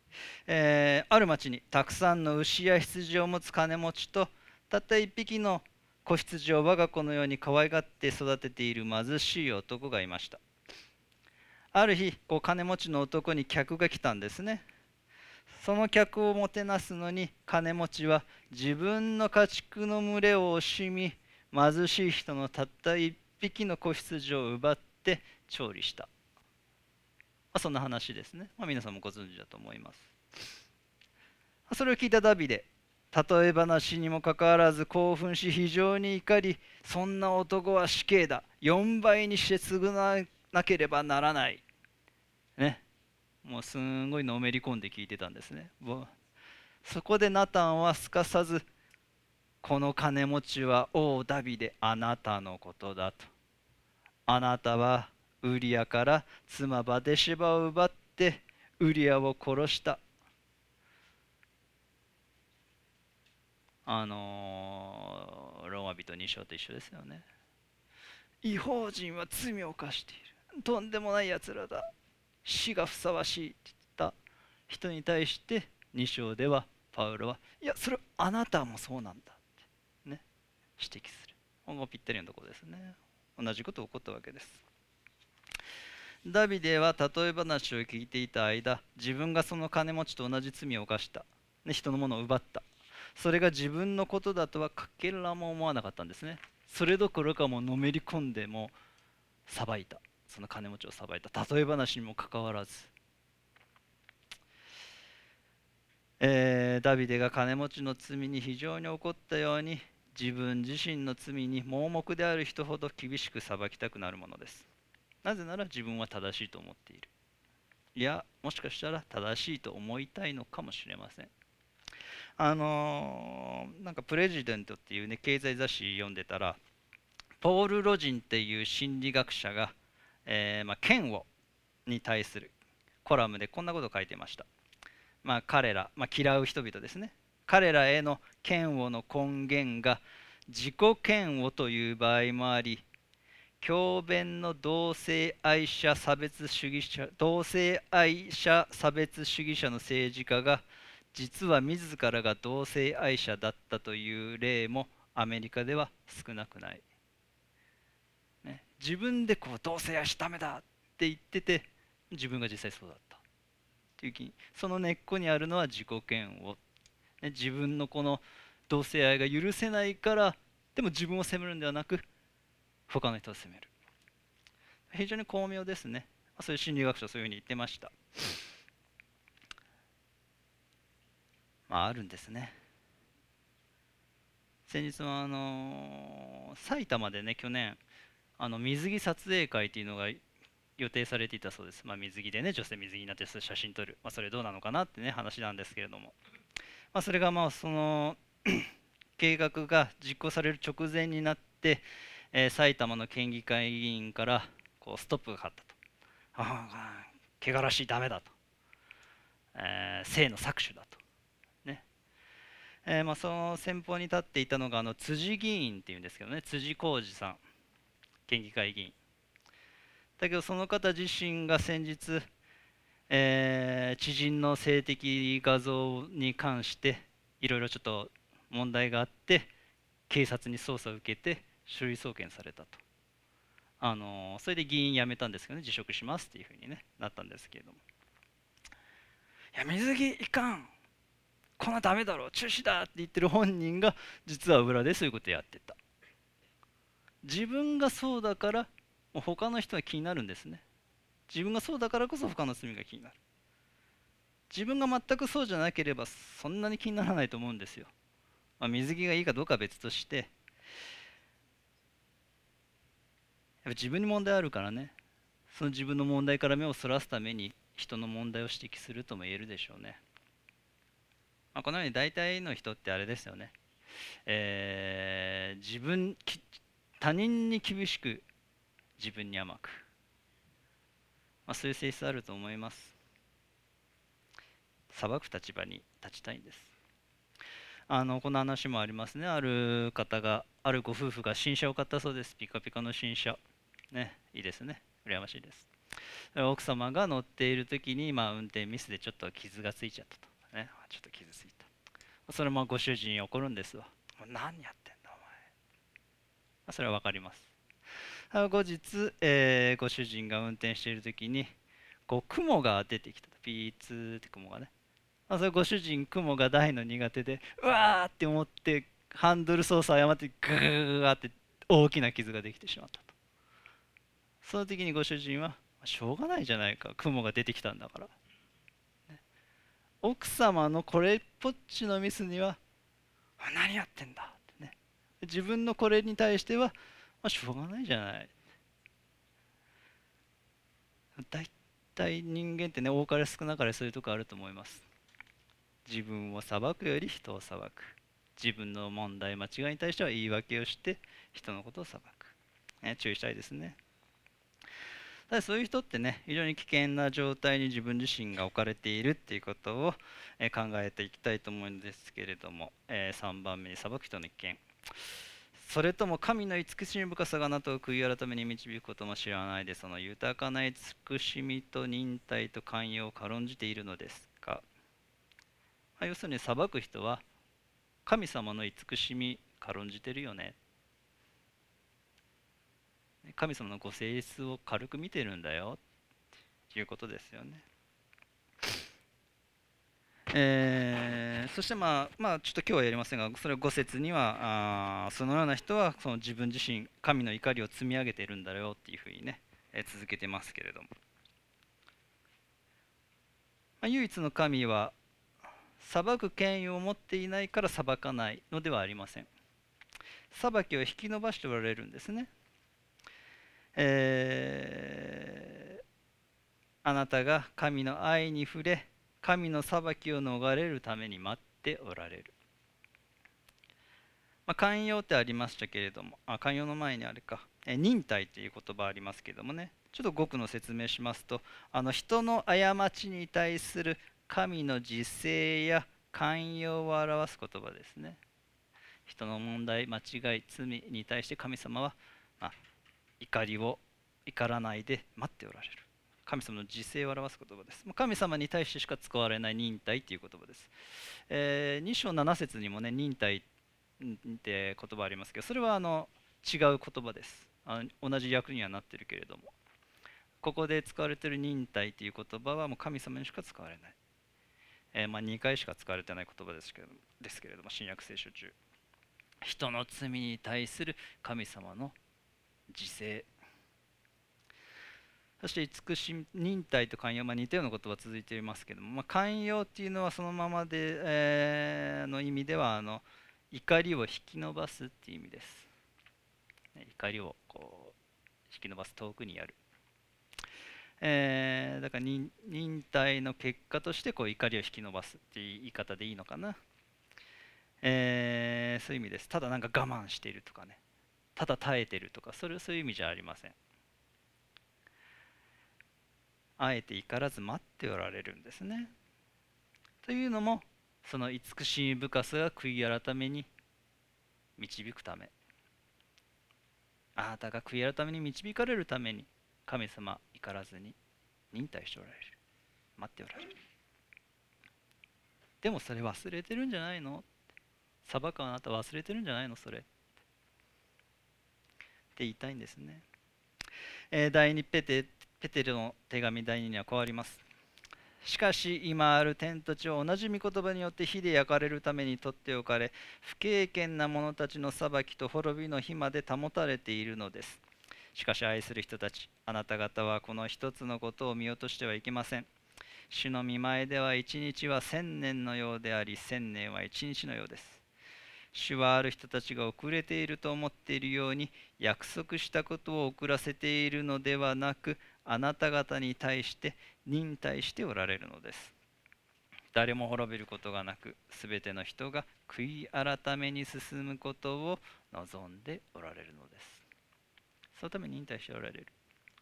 えー、ある町にたくさんの牛や羊を持つ金持ちとたった一匹の子羊を我が子のように可愛がって育てている貧しい男がいました。ある日こう金持ちの男に客が来たんですね。その客をもてなすのに金持ちは自分の家畜の群れを惜しみ貧しい人のたった一匹の子羊を奪って調理した。そんな話ですね、まあ、皆さんもご存知だと思います。それを聞いたダビデ例え話にもかかわらず興奮し非常に怒りそんな男は死刑だ。4倍にして償わなければならない。ね。もうすんごいのめり込んで聞いてたんですね。そこでナタンはすかさずこの金持ちは王ダビデあなたのことだと。あなたはウリアから妻バデシバを奪ってウリアを殺した。あのー、ローマ人2章と一緒ですよね。違法人は罪を犯している。とんでもないやつらだ。死がふさわしいって言った。人に対して2章ではパウロはいやそれあなたもそうなんだってね指摘する。ここぴったりのところですね。同じこと起こったわけです。ダビデは例え話を聞いていた間自分がその金持ちと同じ罪を犯した。人のものを奪った。それが自分のことだとはかけらも思わなかったんですね。それどころかものめり込んでもさばいた。その金持ちをさばいた。例え話にもかかわらず、えー、ダビデが金持ちの罪に非常に怒ったように自分自身の罪に盲目である人ほど厳しく裁きたくなるものです。なぜなら自分は正しいと思っている。いやもしかしたら正しいと思いたいのかもしれません。あのーなんかプレジデントっていうね経済雑誌読んでたらポール・ロジンっていう心理学者が、えーまあ、嫌悪に対するコラムでこんなことを書いてました、まあ、彼ら、まあ、嫌う人々ですね。彼らへの嫌悪の根源が自己嫌悪という場合もあり教鞭の同性愛者差別主義者同性愛者差別主義者の政治家が実は自らが同性愛者だったという例もアメリカでは少なくない、ね、自分でこう同性愛しダメだって言ってて自分が実際そうだった。っていうその根っこにあるのは自己嫌悪、ね、自分のこの同性愛が許せないからでも自分を責めるんではなく他の人を責める。非常に巧妙ですね。そういう心理学者はそういうふうに言ってました。まああるんですね。先日はあの埼玉でね去年あの水着撮影会っていうのが予定されていたそうです、まあ、水着でね女性水着になって写真撮る、まあ、それどうなのかなってね話なんですけれども、まあ、それがまあその 計画が実行される直前になって、えー埼玉の県議会議員からこうストップがかかったと。ああ汚らしいダメだと、えー性の搾取だと。ね。えーまあ、その先方に立っていたのがあの辻議員っていうんですけどね。辻浩二さん。県議会議員。だけどその方自身が先日、えー知人の性的画像に関していろいろちょっと問題があって警察に捜査を受けて書類送検されたと、あのそれで議員辞めたんですけどね辞職しますっていうふうに、ね、なったんですけれども。いや水着いかんこんなダメだろ中止だって言ってる本人が実は裏でそういうことやってた。自分がそうだからもう他の人は気になるんですね。自分がそうだからこそ他の罪が気になる。自分が全くそうじゃなければそんなに気にならないと思うんですよ、まあ、水着がいいかどうかは別としてやっぱ自分に問題あるからね。その自分の問題から目をそらすために人の問題を指摘するとも言えるでしょうね、まあ、このように大体の人ってあれですよね、えー自分他人に厳しく自分に甘く、まあ、そういう性質あると思います。裁く立場に立ちたいんです。あのこの話もありますね。ある方があるご夫婦が新車を買ったそうです。ピカピカの新車。ねいいですね。羨ましいです。奥様が乗っている時に、まあ、運転ミスでちょっと傷がついちゃったと、ね、ちょっと傷ついた。それもご主人に怒るんですわ。何やってんだお前。まそれは分かります。後日、えーご主人が運転している時にこう雲が出てきたと。ピーツーって雲がね。あそれご主人雲が大の苦手でうわーって思ってハンドル操作を誤ってグーって大きな傷ができてしまったその時にご主人はしょうがないじゃないか雲が出てきたんだから、ね。奥様のこれっぽっちのミスには何やってんだってね。自分のこれに対しては、まあ、しょうがないじゃない。大体人間ってね多かれ少なかれそういうとこあると思います。自分を裁くより人を裁く。自分の問題間違いに対しては言い訳をして人のことを裁く、ね、注意したいですね。ただそういう人ってね非常に危険な状態に自分自身が置かれているっていうことを、え考えていきたいと思うんですけれども、え3番目に裁く人の危険それとも神の慈しみ深さがあなたを悔い改めに導くことも知らないでその豊かな慈しみと忍耐と寛容を軽んじているのですか、まあ要するに裁く人は神様の慈しみ軽んじてるよね。神様のご性質を軽く見てるんだよ。ということですよね。えーそしてまあまあちょっと今日はやりませんがそれ5節にはあそのような人はその自分自身神の怒りを積み上げているんだよっていうふうにね、えー続けてますけれども、まあ、唯一の神は裁く権威を持っていないから裁かないのではありません。裁きを引き伸ばしておられるんですね、えー、あなたが神の愛に触れ神の裁きを逃れるために待っておられる。まあ、寛容ってありましたけれども、あ寛容の前にあれか、え忍耐っていう言葉ありますけれどもね、ちょっと語句の説明しますと、あの人の過ちに対する神の自制や寛容を表す言葉ですね。人の問題、間違い、罪に対して神様は、まあ、怒りを怒らないで待っておられる。神様の自制を表す言葉です。神様に対してしか使われない忍耐という言葉です。えー、2章7節にもね、忍耐って言葉ありますけどそれはあの違う言葉ですあの同じ役にはなってるけれどもここで使われている忍耐という言葉はもう神様にしか使われない、えー、まあ、2回しか使われてない言葉ですけどですけれども新約聖書中人の罪に対する神様の自制そして慈しみ忍耐と寛容、まあ、似たような言葉続いていますけども、まあ、寛容っていうのはそのままで、えー、の意味ではあの怒りを引き伸ばすっていう意味です。怒りをこう引き伸ばす遠くにやる。えー、だから忍耐の結果としてこう怒りを引き伸ばすっていう言い方でいいのかな。えー、そういう意味です。ただなんか我慢しているとかね。ただ耐えてるとか、それはそういう意味じゃありません。あえて怒らず待っておられるんですね。というのもその慈しみ深さが悔い改めに導くため。あなたが悔い改めに導かれるために神様怒らずに忍耐しておられる。待っておられる。でもそれ忘れてるんじゃないの？裁くあなた忘れてるんじゃないの？それ。って言いたいんですね、え、第2ペテペテルの手紙第2にはこうあります。しかし今ある天と地を同じ御言葉によって火で焼かれるために取っておかれ不経験な者たちの裁きと滅びの日まで保たれているのです。しかし愛する人たちあなた方はこの一つのことを見落としてはいけません。主の見前では一日は千年のようであり千年は一日のようです。主はある人たちが遅れていると思っているように約束したことを遅らせているのではなくあなた方に対して忍耐しておられるのです。誰も滅びることがなくすべての人が悔い改めに進むことを望んでおられるのです。そのために忍耐しておられる。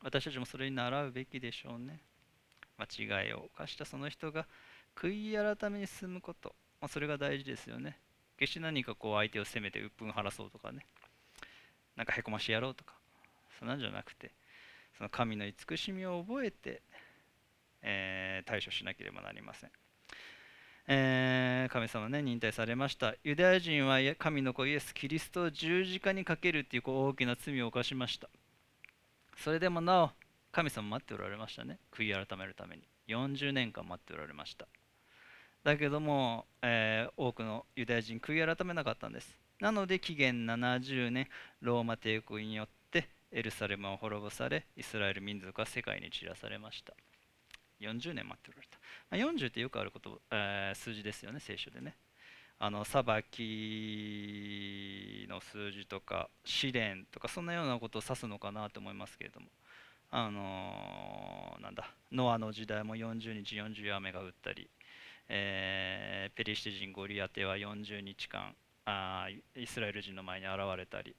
私たちもそれに習うべきでしょうね。間違いを犯したその人が悔い改めに進むこと、ま、それが大事ですよね。決して何かこう相手を責めて鬱憤晴らそうとかねなんかへこましやろうとかそんなんじゃなくてその神の慈しみを覚えてえー、対処しなければなりません。えー、神様ね、忍耐されました。ユダヤ人は神の子イエス・キリストを十字架にかけるっていうこう大きな罪を犯しました。それでもなお、神様待っておられましたね。悔い改めるために。40年間待っておられました。だけども、えー、多くのユダヤ人悔い改めなかったんです。なので紀元70年、ローマ帝国によってエルサレムを滅ぼされ、イスラエル民族は世界に散らされました。40年待っておられた、まあ、40ってよくあること、えー、数字ですよね聖書でねあの裁きの数字とか試練とかそんなようなことを指すのかなと思いますけれどもあのー、なんだノアの時代も40日40夜雨が降ったり、えー、ペリシテ人ゴリアテは40日間あイスラエル人の前に現れたり、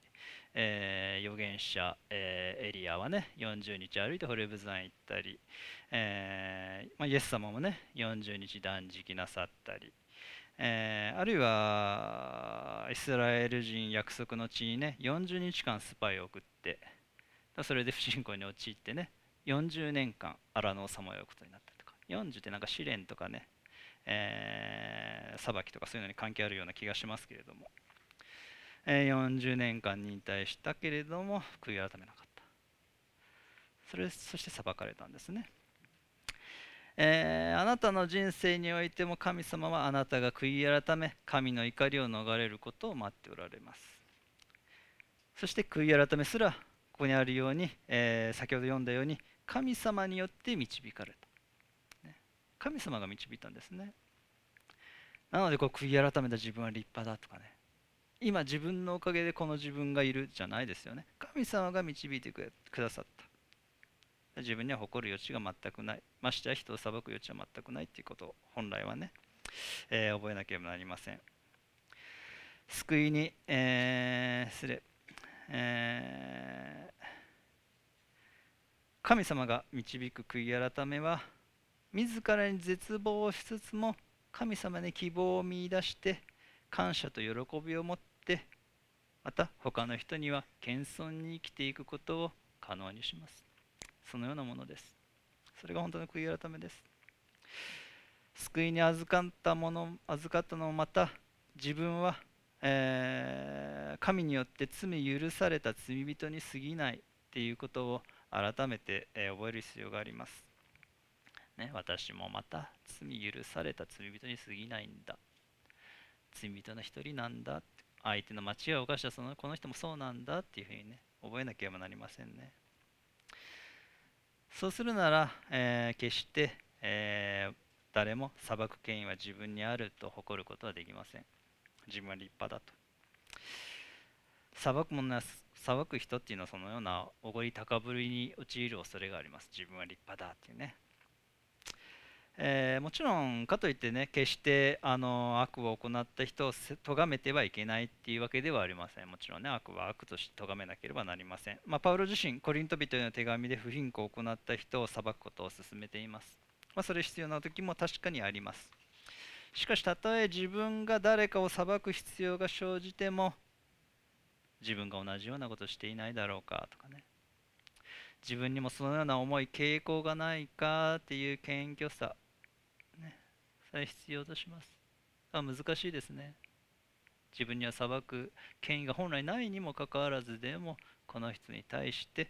えー、預言者、えー、エリアはね40日歩いてホレブ山行ったり、えーまあ、イエス様もね40日断食なさったり、え、あるいはイスラエル人約束の地にね40日間スパイを送ってそれで不信仰に陥ってね40年間荒野をさまようことになったとか40ってなんか試練とかね、えー、裁きとかそういうのに関係あるような気がしますけれども、え、40年間忍耐したけれども悔い改めなかった。それそして裁かれたんですね。えー、あなたの人生においても神様はあなたが悔い改め神の怒りを逃れることを待っておられます。そして悔い改めすらここにあるように、えー、先ほど読んだように神様によって導かれた、神様が導いたんですね。なのでこう悔い改めた自分は立派だとかね。今自分のおかげでこの自分がいるじゃないですよね。神様が導いてくださった。自分には誇る余地が全くない。ましてや人を裁く余地は全くないっていうことを本来はね、えー、覚えなければなりません。救いに、えー、失礼、えー、神様が導く悔い改めは自らに絶望をしつつも神様に希望を見いだして感謝と喜びを持ってまた他の人には謙遜に生きていくことを可能にします。そのようなものです。それが本当の悔い改めです。救いに預かったもの預かったのをまた自分は、えー、神によって罪許された罪人に過ぎないっていうことを改めて、え、覚える必要があります、ね、私もまた罪許された罪人に過ぎないんだ。罪人の一人なんだ。相手の間違いを犯したそのこの人もそうなんだ。っていうふうにね覚えなければなりませんね。そうするなら、えー、決して、えー、誰も裁く権威は自分にあると誇ることはできません。自分は立派だと。裁くものは裁く人っていうのはそのようなおごり高ぶりに陥る恐れがあります。自分は立派だっていうね。えー、もちろんかといってね決してあの悪を行った人を咎めてはいけないっていうわけではありません。もちろんね悪は悪として咎めなければなりません、まあ、パウロ自身コリント人への手紙で不貧困を行った人を裁くことを勧めています、まあ、それ必要な時も確かにあります。しかしたとえ自分が誰かを裁く必要が生じても自分が同じようなことをしていないだろうかとかね。自分にもそのような重い傾向がないかっていう謙虚さ。必要とします。あ難しいですね。自分には裁く権威が本来ないにもかかわらずでもこの人に対して、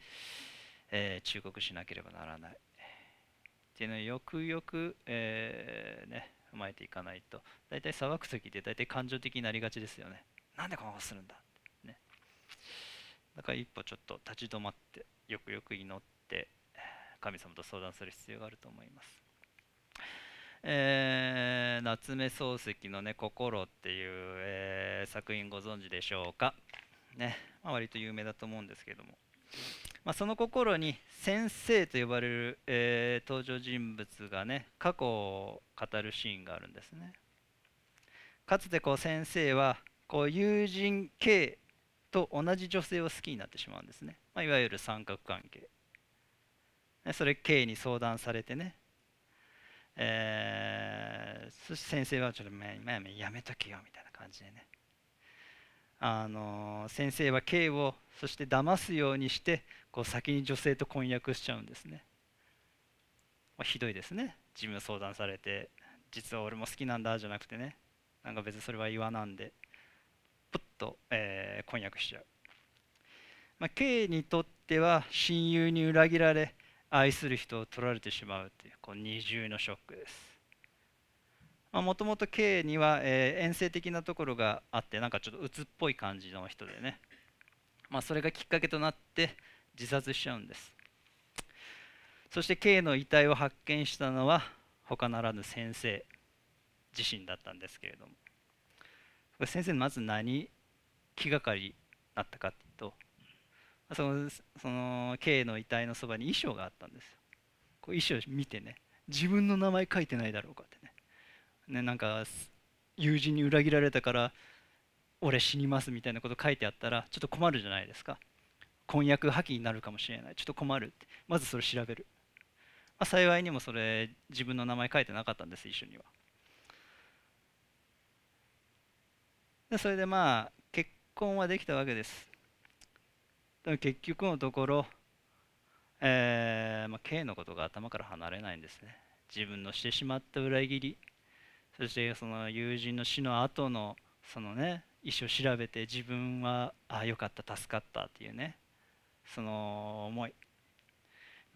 えー、忠告しなければならない。っていうのをよくよく、えー、ね、踏まえていかないと大体裁く時って大体感情的になりがちですよね。なんでこのことするんだね。だから一歩ちょっと立ち止まってよくよく祈って神様と相談する必要があると思います。えー、夏目漱石のね「心」っていう、えー、作品ご存知でしょうか、ねまあ、割と有名だと思うんですけども、まあ、その心に先生と呼ばれる、えー、登場人物がね過去を語るシーンがあるんですね。かつてこう先生はこう友人 K と同じ女性を好きになってしまうんですね、まあ、いわゆる三角関係。それ K に相談されてねえー、そして先生はちょっとやめとけよみたいな感じでね。あの先生は K をそして騙すようにしてこう先に女性と婚約しちゃうんですね、まあ、ひどいですね。自分相談されて実は俺も好きなんだじゃなくてね。なんか別にそれは岩なんでプッと、えー、婚約しちゃう、まあ、K にとっては親友に裏切られ愛する人を取られてしまうっていうこう二重のショックです。もともと K には、えー、遠征的なところがあってなんかちょっと鬱っぽい感じの人でね、まあ、それがきっかけとなって自殺しちゃうんです。そして K の遺体を発見したのは他ならぬ先生自身だったんですけれども。先生まず何気がかりだったかっていうとそのその K の遺体のそばに遺書があったんですよこう遺書を見てね自分の名前書いてないだろうかってねねなんか友人に裏切られたから俺死にますみたいなこと書いてあったらちょっと困るじゃないですか婚約破棄になるかもしれないちょっと困るってまずそれ調べる、まあ、幸いにもそれ自分の名前書いてなかったんです一緒にはでそれでまあ結婚はできたわけです結局のところ、えーまあ、K のことが頭から離れないんですね。自分のしてしまった裏切り。そしてその友人の死の後のそのね意思を調べて自分はああよかった助かったっていうねその思い。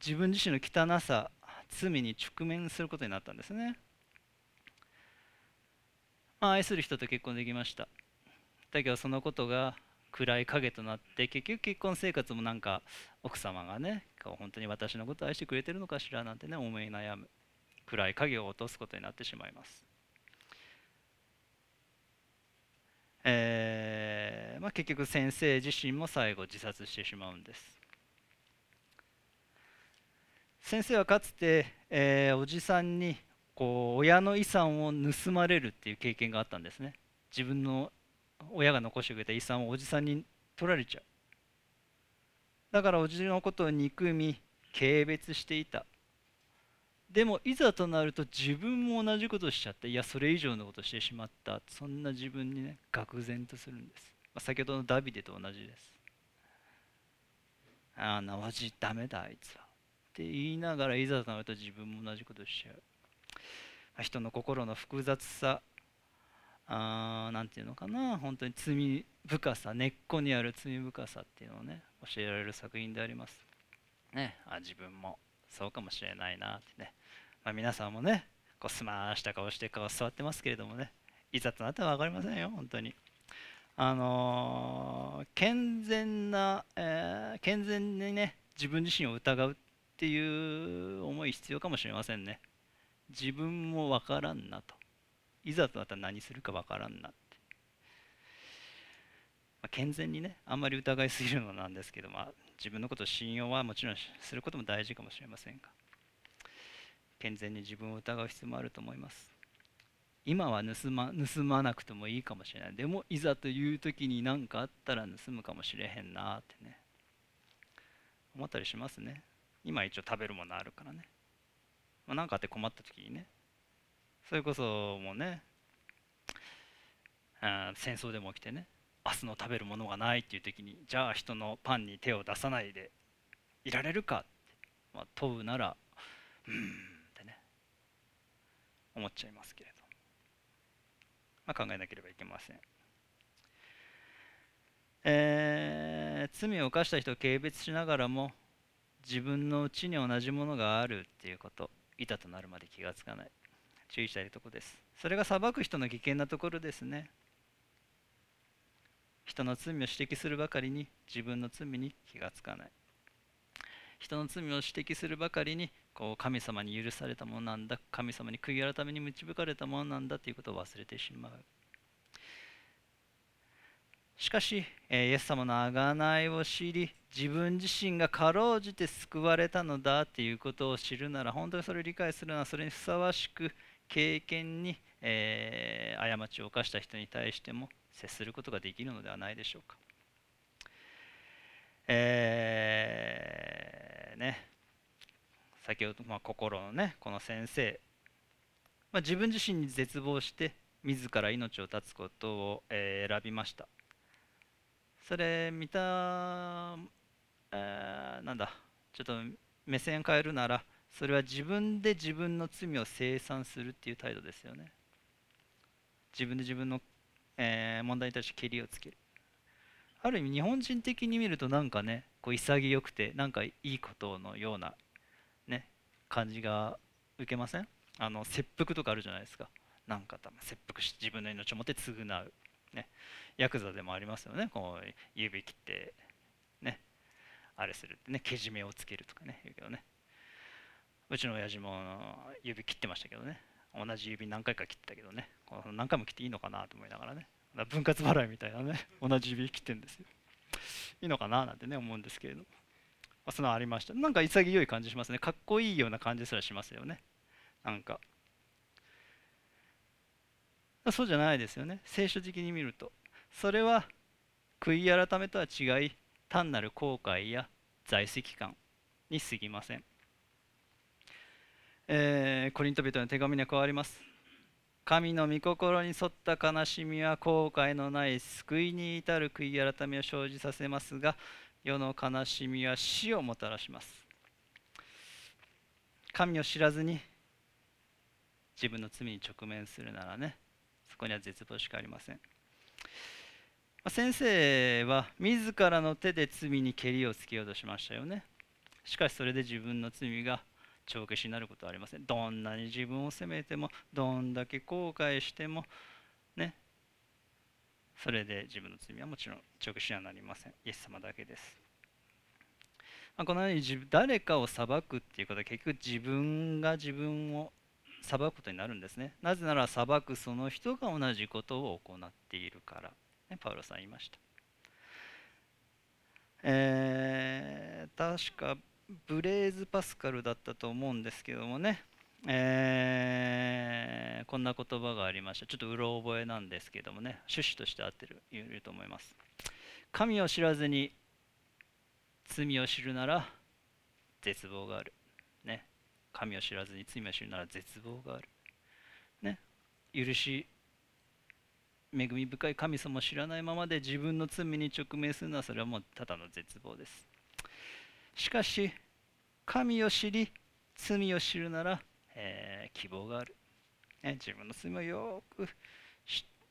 自分自身の汚さ罪に直面することになったんですね、まあ、愛する人と結婚できました。だけどそのことが暗い影となって結局結婚生活もなんか奥様がね本当に私のことを愛してくれてるのかしらなんてね思い悩む暗い影を落とすことになってしまいます。えーまあ、結局先生自身も最後自殺してしまうんです。先生はかつて、えー、おじさんにこう親の遺産を盗まれるっていう経験があったんですね。自分の親が残してくれた遺産をおじさんに取られちゃう。だからおじのことを憎み軽蔑していた。でもいざとなると自分も同じことしちゃっていやそれ以上のことしてしまった。そんな自分にね愕然とするんです、まあ、先ほどのダビデと同じですああなわじダメだあいつはって言いながらいざとなると自分も同じことしちゃう。人の心の複雑さ。何て言うのかな本当に罪深さ根っこにある罪深さっていうのをね教えられる作品であります。ねあ自分もそうかもしれないなってね。まあ、皆さんもねこうスマーした顔して顔座ってますけれどもねいざとなったら分かりませんよ本当に。あのー、健全な、えー、健全にね自分自身を疑うっていう思い必要かもしれませんね。自分も分からんなと。いざとなったら何するか分からんな。っ、まあ、健全にねあんまり疑いすぎるのなんですけど、まあ、自分のことを信用はもちろんすることも大事かもしれませんが健全に自分を疑う必要もあると思います。今は盗ま盗まなくてもいいかもしれない。でもいざという時に何かあったら盗むかもしれへんなってね思ったりしますね。今一応食べるものあるからね。何、まあ、かあって困った時にねそれこそもうねあ戦争でも起きてね明日の食べるものがないっていう時にじゃあ人のパンに手を出さないでいられるかって、まあ、問うならうんってね思っちゃいますけれど、まあ、考えなければいけません。えー、罪を犯した人を軽蔑しながらも自分のうちに同じものがあるっていうこと板となるまで気がつかない。注意したいとこです。それが裁く人の危険なところですね。人の罪を指摘するばかりに自分の罪に気がつかない。人の罪を指摘するばかりにこう神様に許されたものなんだ。神様に悔い改めに導かれたものなんだ。ということを忘れてしまう。しかし、えイエス様の贖いを知り自分自身がかろうじて救われたのだ。ということを知るなら本当にそれを理解するのはそれにふさわしく経験に、えー、過ちを犯した人に対しても接することができるのではないでしょうか。えー、ね。先ほど、まあ、心のねこの先生、まあ、自分自身に絶望して自ら命を絶つことを、えー、選びました。それ見た、えー、なんだ。ちょっと目線変えるならそれは自分で自分の罪を清算するっていう態度ですよね。自分で自分の、えー、問題に対してけりをつける。ある意味日本人的に見るとなんかねこう潔くてなんかいいことのようなね感じが受けません？あの切腹とかあるじゃないですか。なんか切腹し自分の命をもって償う、ね、ヤクザでもありますよね。こう指切ってね。あれするって。ねけじめをつけるとかね。言うけどね。うちの親父も指切ってましたけどね。同じ指何回か切ったけどね。何回も切っていいのかなと思いながらね。分割払いみたいなね。同じ指切ってるんですよ。いいのかななんてね思うんですけれども。ま、そのありました。なんか潔い感じしますね。かっこいいような感じすらしますよね。なんか。そうじゃないですよね。聖書的に見ると。それは悔い改めとは違い単なる後悔や在籍感に過ぎません、えー、コリント人の手紙に変わります。神の御心に沿った悲しみは後悔のない救いに至る悔い改めを生じさせますが世の悲しみは死をもたらします。神を知らずに自分の罪に直面するならねそこには絶望しかありません。先生は自らの手で罪にけりをつけようとしましたよね。しかしそれで自分の罪が帳消しになることはありません。どんなに自分を責めてもどんだけ後悔してもね。それで自分の罪はもちろん直視にはなりません。イエス様だけです、ま、このように誰かを裁くっていうことは結局自分が自分を裁くことになるんですね。なぜなら裁くその人が同じことを行っているから。ね、パウロさん言いました。えー、確かブレーズ・パスカルだったと思うんですけどもね、えー、こんな言葉がありました。ちょっとうろ覚えなんですけどもね、趣旨として合ってる言えると思います。神を知らずに罪を知るなら絶望がある。ね。神を知らずに罪を知るなら絶望がある。ね。許し、恵み深い神様を知らないままで自分の罪に直面するのはそれはもうただの絶望です。しかし、神を知り、罪を知るなら、えー、希望がある、ね。自分の罪をよく知っ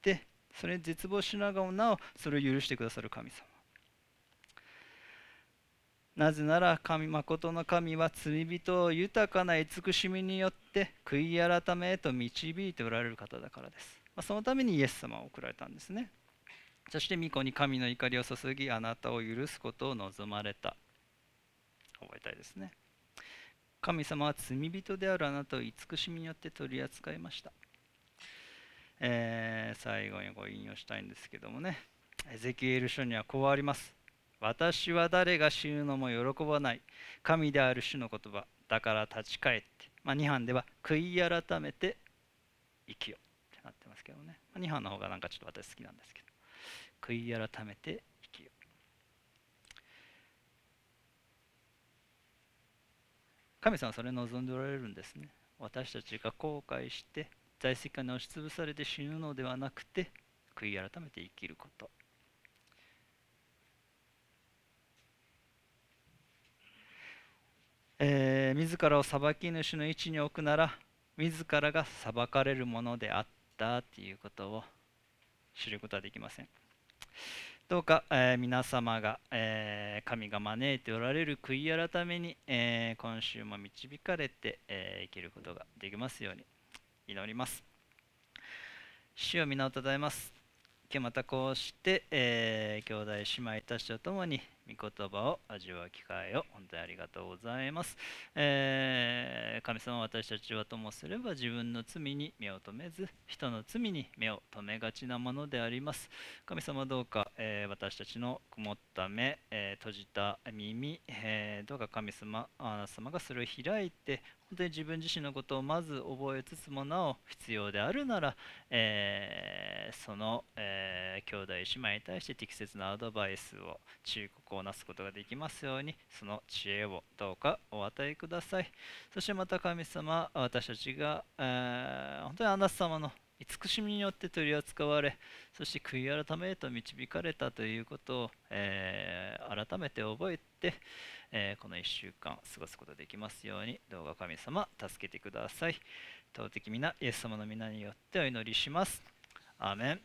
て、それに絶望しながらもなおそれを許してくださる神様。なぜなら神誠の神は罪人を豊かな慈しみによって悔い改めへと導いておられる方だからです。まあ、そのためにイエス様を送られたんですね。そして御子に神の怒りを注ぎあなたを許すことを望まれた。覚えたいですね。神様は罪人であるあなたを慈しみによって取り扱いました。えー、最後にご引用したいんですけどもね、エゼキエル書にはこうあります。私は誰が死ぬのも喜ばない。神である主の言葉。だから立ち返って。まあ、2班では悔い改めて生きよってなってますけどね。まあ、2班の方がなんかちょっと私好きなんですけど。悔い改めて生きよ。神様はそれ望んでおられるんですね。私たちが後悔して在籍下に押しつぶされて死ぬのではなくて悔い改めて生きること。え、自らを裁き主の位置に置くなら自らが裁かれるものであったということを知ることはできませんどうか、えー、皆様が、えー、神が招いておられる悔い改めに、え今週も導かれて、え生きることができますように祈ります。主を皆をたたえます。今日またこうして、えー、兄弟姉妹たちと共に御言葉を味わう機会を本当にありがとうございます。えー、神様私たちはともすれば自分の罪に目を留めず人の罪に目を留めがちなものであります。神様どうか、えー、私たちの曇った目、えー、閉じた耳、えどうか神様あなた様がそれを開いて本当に自分自身のことをまず覚えつつもなお必要であるなら、えその、え兄弟姉妹に対して適切なアドバイスを忠告をなすことができますようにその知恵をどうかお与えくださいそしてまた神様私たちが、えー、本当にあなた様の慈しみによって取り扱われそして悔い改めへと導かれたということを、えー、改めて覚えて、えー、この1週間過ごすことができますようにどうか神様助けてください。尊き皆イエス様の皆によってお祈りします。アーメン